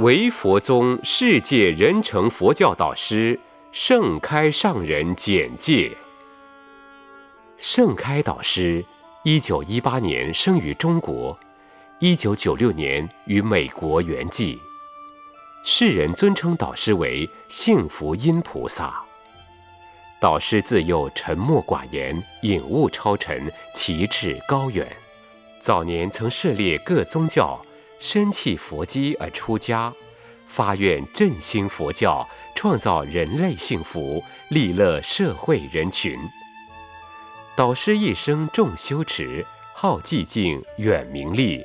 唯佛宗世界人成佛教导师盛开上人简介。盛开导师，一九一八年生于中国，一九九六年于美国圆寂。世人尊称导师为幸福因菩萨。导师自幼沉默寡言，隐悟超尘，奇志高远。早年曾涉猎各宗教。身弃佛机而出家，发愿振兴佛教，创造人类幸福，利乐社会人群。导师一生重修持，好寂静，远名利，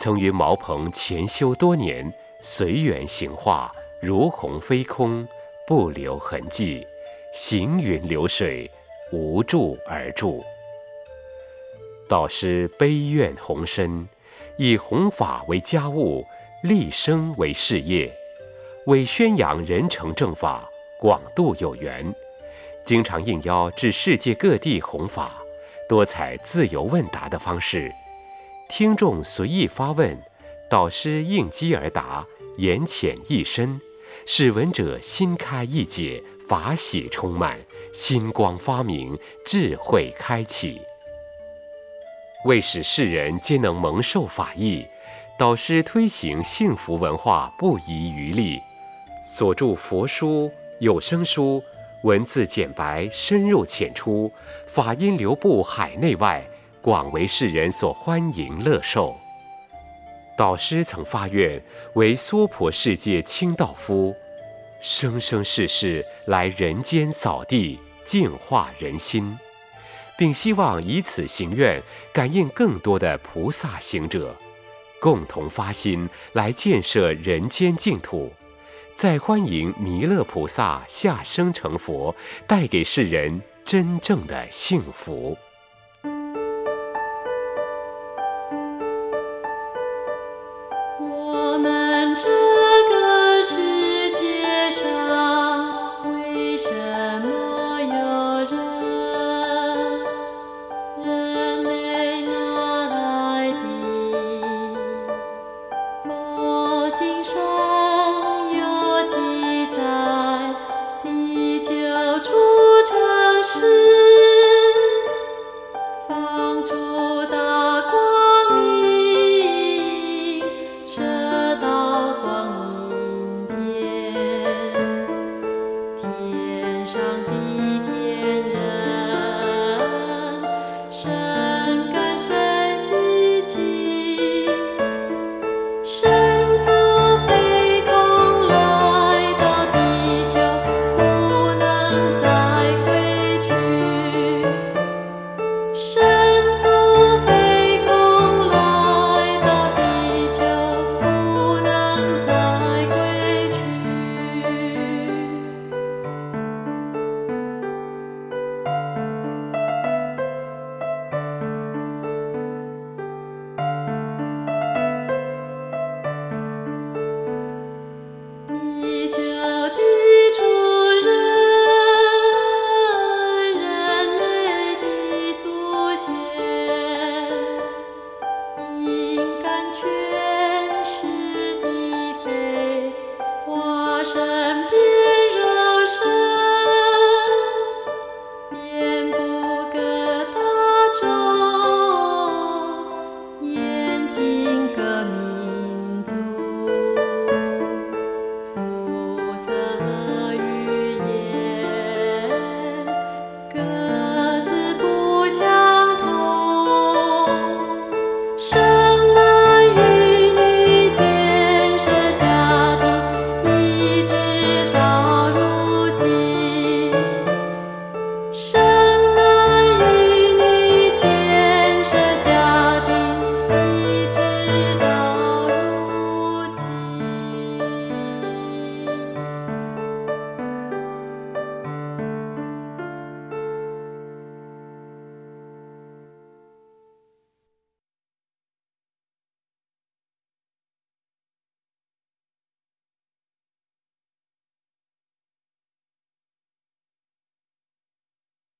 曾于茅棚潜修多年，随缘行化，如虹飞空，不留痕迹，行云流水，无住而住。导师悲愿宏深。以弘法为家务，立生为事业，为宣扬人成正法，广度有缘，经常应邀至世界各地弘法，多采自由问答的方式，听众随意发问，导师应机而答，言浅意深，使闻者心开意解，法喜充满，心光发明，智慧开启。为使世人皆能蒙受法益，导师推行幸福文化不遗余力，所著佛书、有声书，文字简白，深入浅出，法音流布海内外，广为世人所欢迎乐受。导师曾发愿为娑婆世界清道夫，生生世世来人间扫地，净化人心。并希望以此行愿，感应更多的菩萨行者，共同发心来建设人间净土，再欢迎弥勒菩萨下生成佛，带给世人真正的幸福。shine.